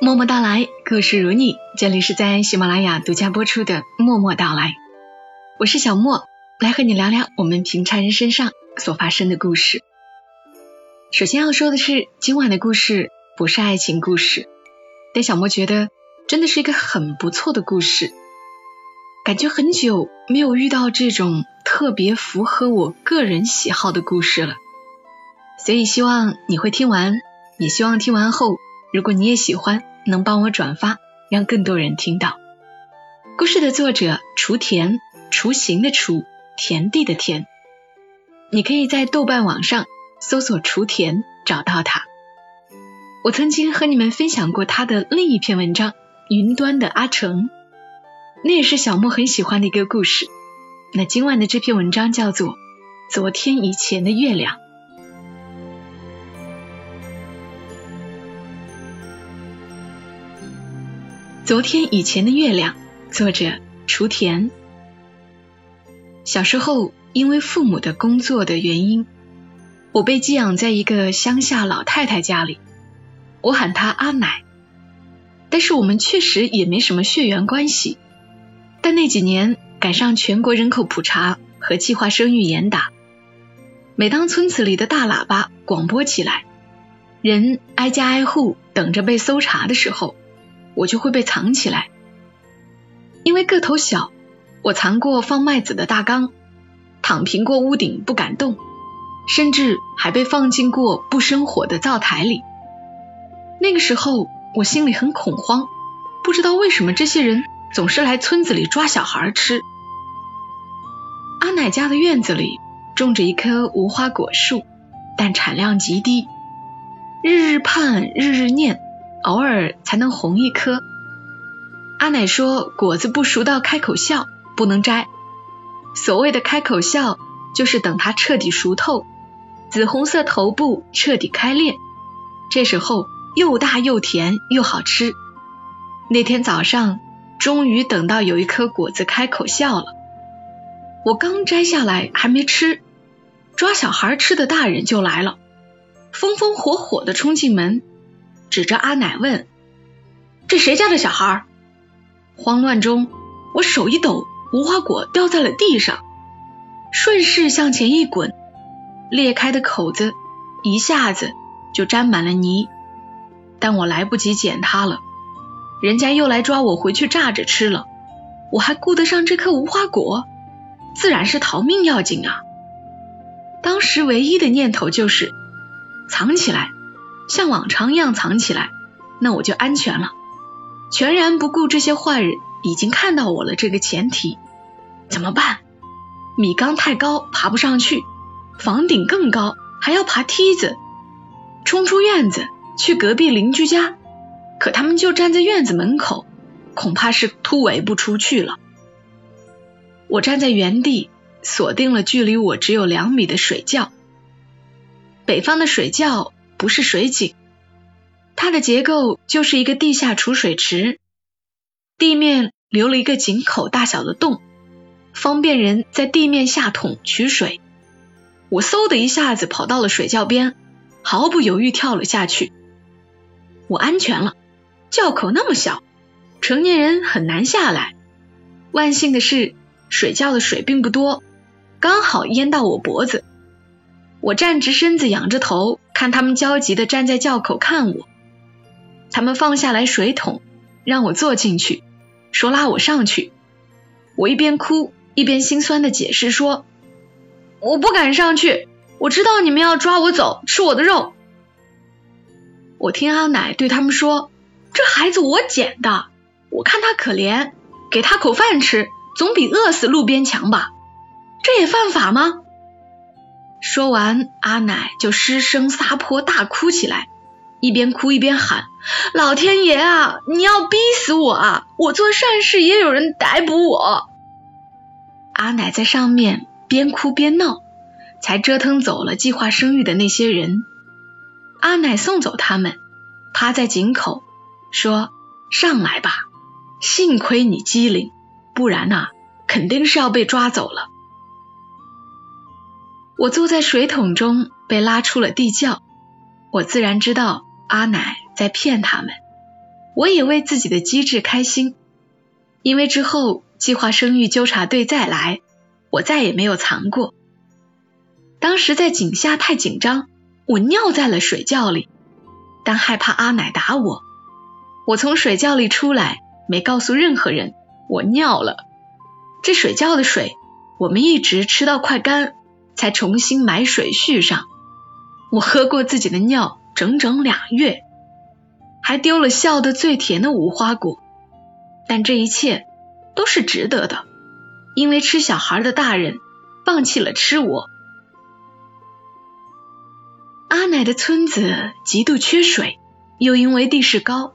默默到来，故事如你。这里是在喜马拉雅独家播出的《默默到来》，我是小莫，来和你聊聊我们平常人身上所发生的故事。首先要说的是，今晚的故事不是爱情故事，但小莫觉得真的是一个很不错的故事。感觉很久没有遇到这种特别符合我个人喜好的故事了，所以希望你会听完，也希望听完后，如果你也喜欢。能帮我转发，让更多人听到。故事的作者雏田，雏形的雏，田地的田。你可以在豆瓣网上搜索雏田，找到他。我曾经和你们分享过他的另一篇文章《云端的阿成》，那也是小莫很喜欢的一个故事。那今晚的这篇文章叫做《昨天以前的月亮》。昨天以前的月亮，作者雏田。小时候，因为父母的工作的原因，我被寄养在一个乡下老太太家里，我喊她阿奶。但是我们确实也没什么血缘关系。但那几年赶上全国人口普查和计划生育严打，每当村子里的大喇叭广播起来，人挨家挨户等着被搜查的时候。我就会被藏起来，因为个头小，我藏过放麦子的大缸，躺平过屋顶不敢动，甚至还被放进过不生火的灶台里。那个时候我心里很恐慌，不知道为什么这些人总是来村子里抓小孩吃。阿奶家的院子里种着一棵无花果树，但产量极低，日日盼，日日念。偶尔才能红一颗。阿奶说，果子不熟到开口笑，不能摘。所谓的开口笑，就是等它彻底熟透，紫红色头部彻底开裂，这时候又大又甜又好吃。那天早上，终于等到有一颗果子开口笑了。我刚摘下来，还没吃，抓小孩吃的大人就来了，风风火火的冲进门。指着阿奶问：“这谁家的小孩？”慌乱中，我手一抖，无花果掉在了地上，顺势向前一滚，裂开的口子一下子就沾满了泥。但我来不及捡它了，人家又来抓我回去炸着吃了，我还顾得上这颗无花果？自然是逃命要紧啊！当时唯一的念头就是藏起来。像往常一样藏起来，那我就安全了。全然不顾这些坏人已经看到我了这个前提，怎么办？米缸太高，爬不上去；房顶更高，还要爬梯子。冲出院子去隔壁邻居家，可他们就站在院子门口，恐怕是突围不出去了。我站在原地，锁定了距离我只有两米的水窖。北方的水窖。不是水井，它的结构就是一个地下储水池，地面留了一个井口大小的洞，方便人在地面下桶取水。我嗖的一下子跑到了水窖边，毫不犹豫跳了下去。我安全了，窖口那么小，成年人很难下来。万幸的是，水窖的水并不多，刚好淹到我脖子。我站直身子，仰着头。看他们焦急的站在窖口看我，他们放下来水桶，让我坐进去，说拉我上去。我一边哭一边心酸的解释说：“我不敢上去，我知道你们要抓我走，吃我的肉。”我听阿奶对他们说：“这孩子我捡的，我看他可怜，给他口饭吃，总比饿死路边强吧？这也犯法吗？”说完，阿奶就失声撒泼大哭起来，一边哭一边喊：“老天爷啊，你要逼死我啊！我做善事也有人逮捕我。”阿奶在上面边哭边闹，才折腾走了计划生育的那些人。阿奶送走他们，趴在井口说：“上来吧，幸亏你机灵，不然呐，肯定是要被抓走了。”我坐在水桶中被拉出了地窖，我自然知道阿奶在骗他们。我也为自己的机智开心，因为之后计划生育纠察队再来，我再也没有藏过。当时在井下太紧张，我尿在了水窖里，但害怕阿奶打我，我从水窖里出来，没告诉任何人我尿了。这水窖的水，我们一直吃到快干，才重新买水续上。我喝过自己的尿整整俩月。还丢了笑得最甜的无花果，但这一切都是值得的，因为吃小孩的大人放弃了吃我。阿奶的村子极度缺水，又因为地势高，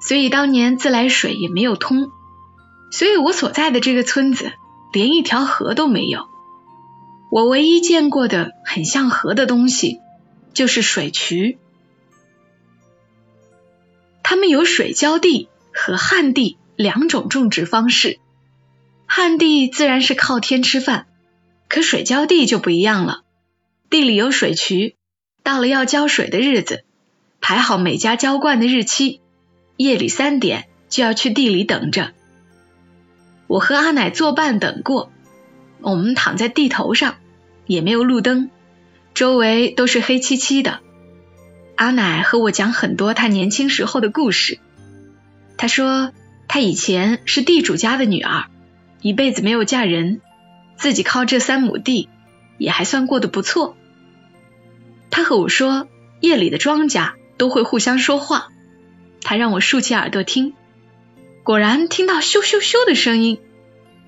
所以当年自来水也没有通，所以我所在的这个村子连一条河都没有。我唯一见过的很像河的东西，就是水渠。他们有水浇地和旱地两种种植方式。旱地自然是靠天吃饭，可水浇地就不一样了。地里有水渠，到了要浇水的日子，排好每家浇灌的日期，夜里三点就要去地里等着。我和阿奶作伴等过，我们躺在地头上，也没有路灯，周围都是黑漆漆的。阿奶和我讲很多她年轻时候的故事。她说，她以前是地主家的女儿，一辈子没有嫁人，自己靠这三亩地也还算过得不错。她和我说，夜里的庄稼都会互相说话。她让我竖起耳朵听，果然听到咻咻咻的声音。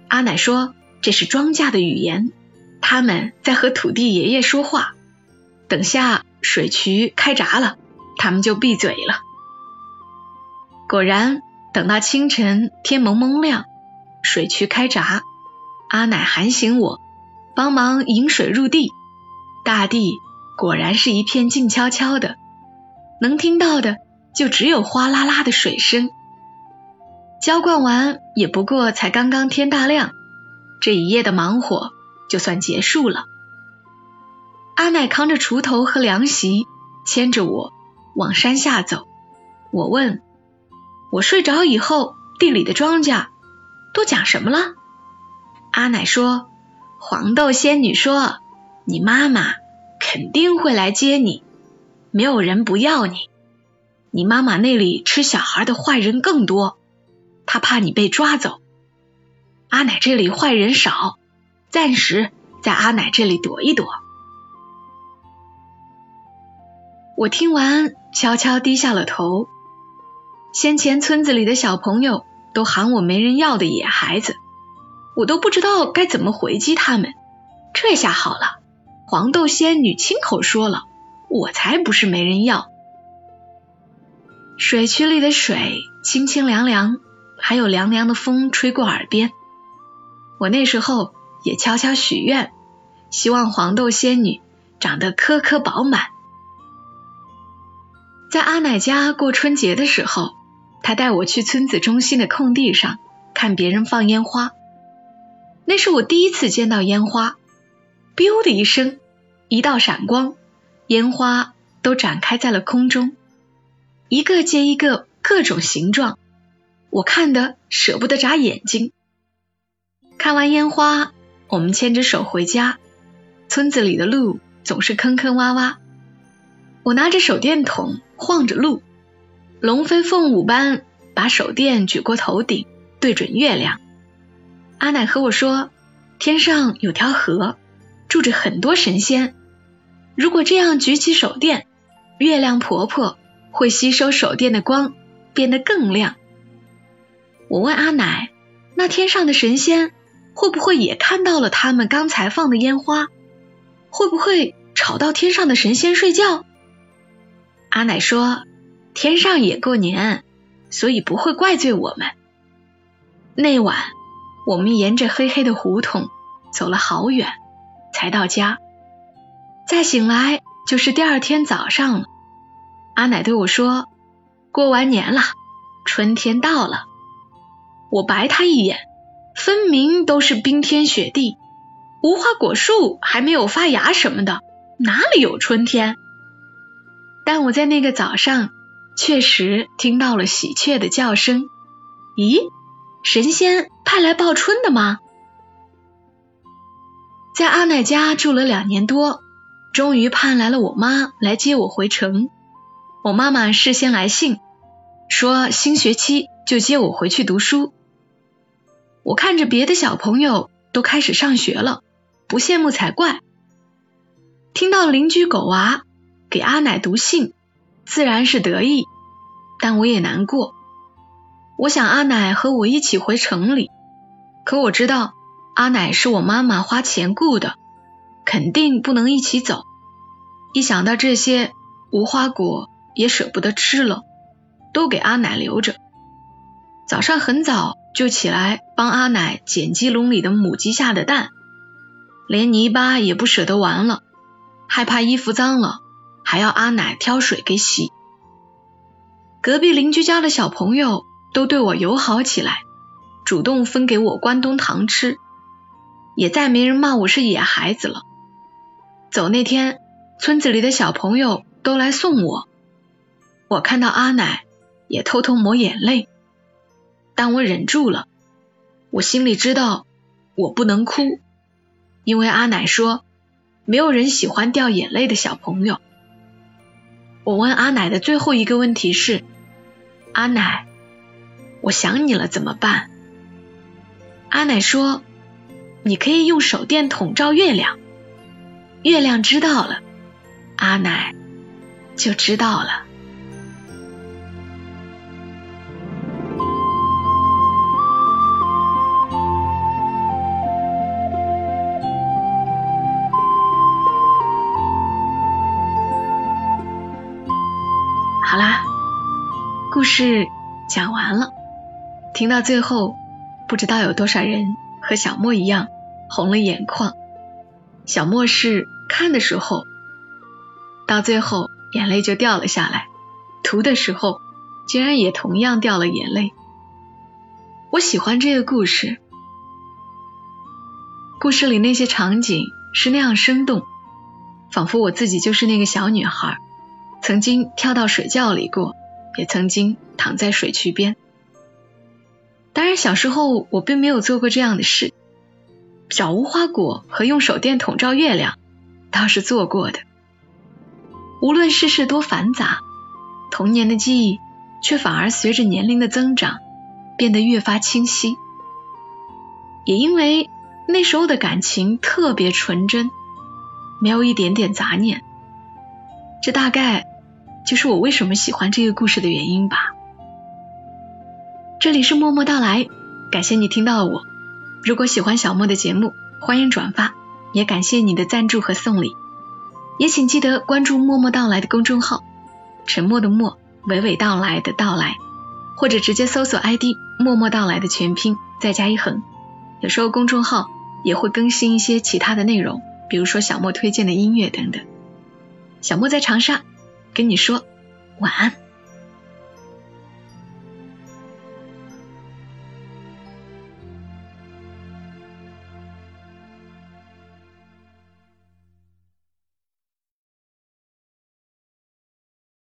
阿奶说，这是庄稼的语言，他们在和土地爷爷说话。等下。水渠开闸了，他们就闭嘴了。果然，等到清晨天蒙蒙亮，水渠开闸，阿奶喊醒我，帮忙引水入地。大地果然是一片静悄悄的，能听到的就只有哗啦啦的水声。浇灌完也不过才刚刚天大亮，这一夜的忙活就算结束了。阿奶扛着锄头和凉席，牵着我往山下走。我问：“我睡着以后，地里的庄稼都讲什么了？”阿奶说：“黄豆仙女说，你妈妈肯定会来接你，没有人不要你。你妈妈那里吃小孩的坏人更多，她怕你被抓走。阿奶这里坏人少，暂时在阿奶这里躲一躲。”我听完，悄悄低下了头。先前村子里的小朋友都喊我没人要的野孩子，我都不知道该怎么回击他们。这下好了，黄豆仙女亲口说了，我才不是没人要。水渠里的水清清凉凉，还有凉凉的风吹过耳边。我那时候也悄悄许愿，希望黄豆仙女长得颗颗饱满。在阿奶家过春节的时候，她带我去村子中心的空地上看别人放烟花。那是我第一次见到烟花，biu 的一声，一道闪光，烟花都展开在了空中，一个接一个，各种形状，我看得舍不得眨眼睛。看完烟花，我们牵着手回家。村子里的路总是坑坑洼洼。我拿着手电筒晃着路，龙飞凤舞般把手电举过头顶，对准月亮。阿奶和我说，天上有条河，住着很多神仙。如果这样举起手电，月亮婆婆会吸收手电的光，变得更亮。我问阿奶，那天上的神仙会不会也看到了他们刚才放的烟花？会不会吵到天上的神仙睡觉？阿奶说：“天上也过年，所以不会怪罪我们。”那晚，我们沿着黑黑的胡同走了好远，才到家。再醒来就是第二天早上了。阿奶对我说：“过完年了，春天到了。”我白他一眼，分明都是冰天雪地，无花果树还没有发芽什么的，哪里有春天？但我在那个早上确实听到了喜鹊的叫声。咦，神仙派来报春的吗？在阿奶家住了两年多，终于盼来了我妈来接我回城。我妈妈事先来信，说新学期就接我回去读书。我看着别的小朋友都开始上学了，不羡慕才怪。听到邻居狗娃给阿奶读信，自然是得意，但我也难过。我想阿奶和我一起回城里，可我知道。阿奶是我妈妈花钱雇的，肯定不能一起走。一想到这些，无花果也舍不得吃了，都给阿奶留着。早上很早就起来帮阿奶捡鸡笼里的母鸡下的蛋，连泥巴也不舍得玩了，害怕衣服脏了，还要阿奶挑水给洗。隔壁邻居家的小朋友都对我友好起来，主动分给我关东糖吃。也再没人骂我是野孩子了。走那天，村子里的小朋友都来送我。我看到阿奶，也偷偷抹眼泪，但我忍住了。我心里知道，我不能哭，因为阿奶说，没有人喜欢掉眼泪的小朋友。我问阿奶的最后一个问题是：阿奶，我想你了怎么办？阿奶说。你可以用手电筒照月亮，月亮知道了，阿奶就知道了。故事讲完了，听到最后，不知道有多少人和小莫一样。红了眼眶，小莫是看的时候，到最后眼泪就掉了下来；涂的时候，竟然也同样掉了眼泪。我喜欢这个故事，故事里那些场景是那样生动，仿佛我自己就是那个小女孩，曾经跳到水窖里过，也曾经躺在水渠边。当然，小时候我并没有做过这样的事。找无花果和用手电筒照月亮，倒是做过的。无论世事多繁杂，童年的记忆却反而随着年龄的增长变得越发清晰。也因为那时候的感情特别纯真，没有一点点杂念。这大概就是我为什么喜欢这个故事的原因吧。这里是默默到来，感谢你听到了我。如果喜欢小莫的节目，欢迎转发，也感谢你的赞助和送礼，也请记得关注“默默到来”的公众号，沉默的默，娓娓道来的到来，或者直接搜索 ID“ 默默到来”的全拼，再加一横。有时候公众号也会更新一些其他的内容，比如说小莫推荐的音乐等等。小莫在长沙，跟你说晚安。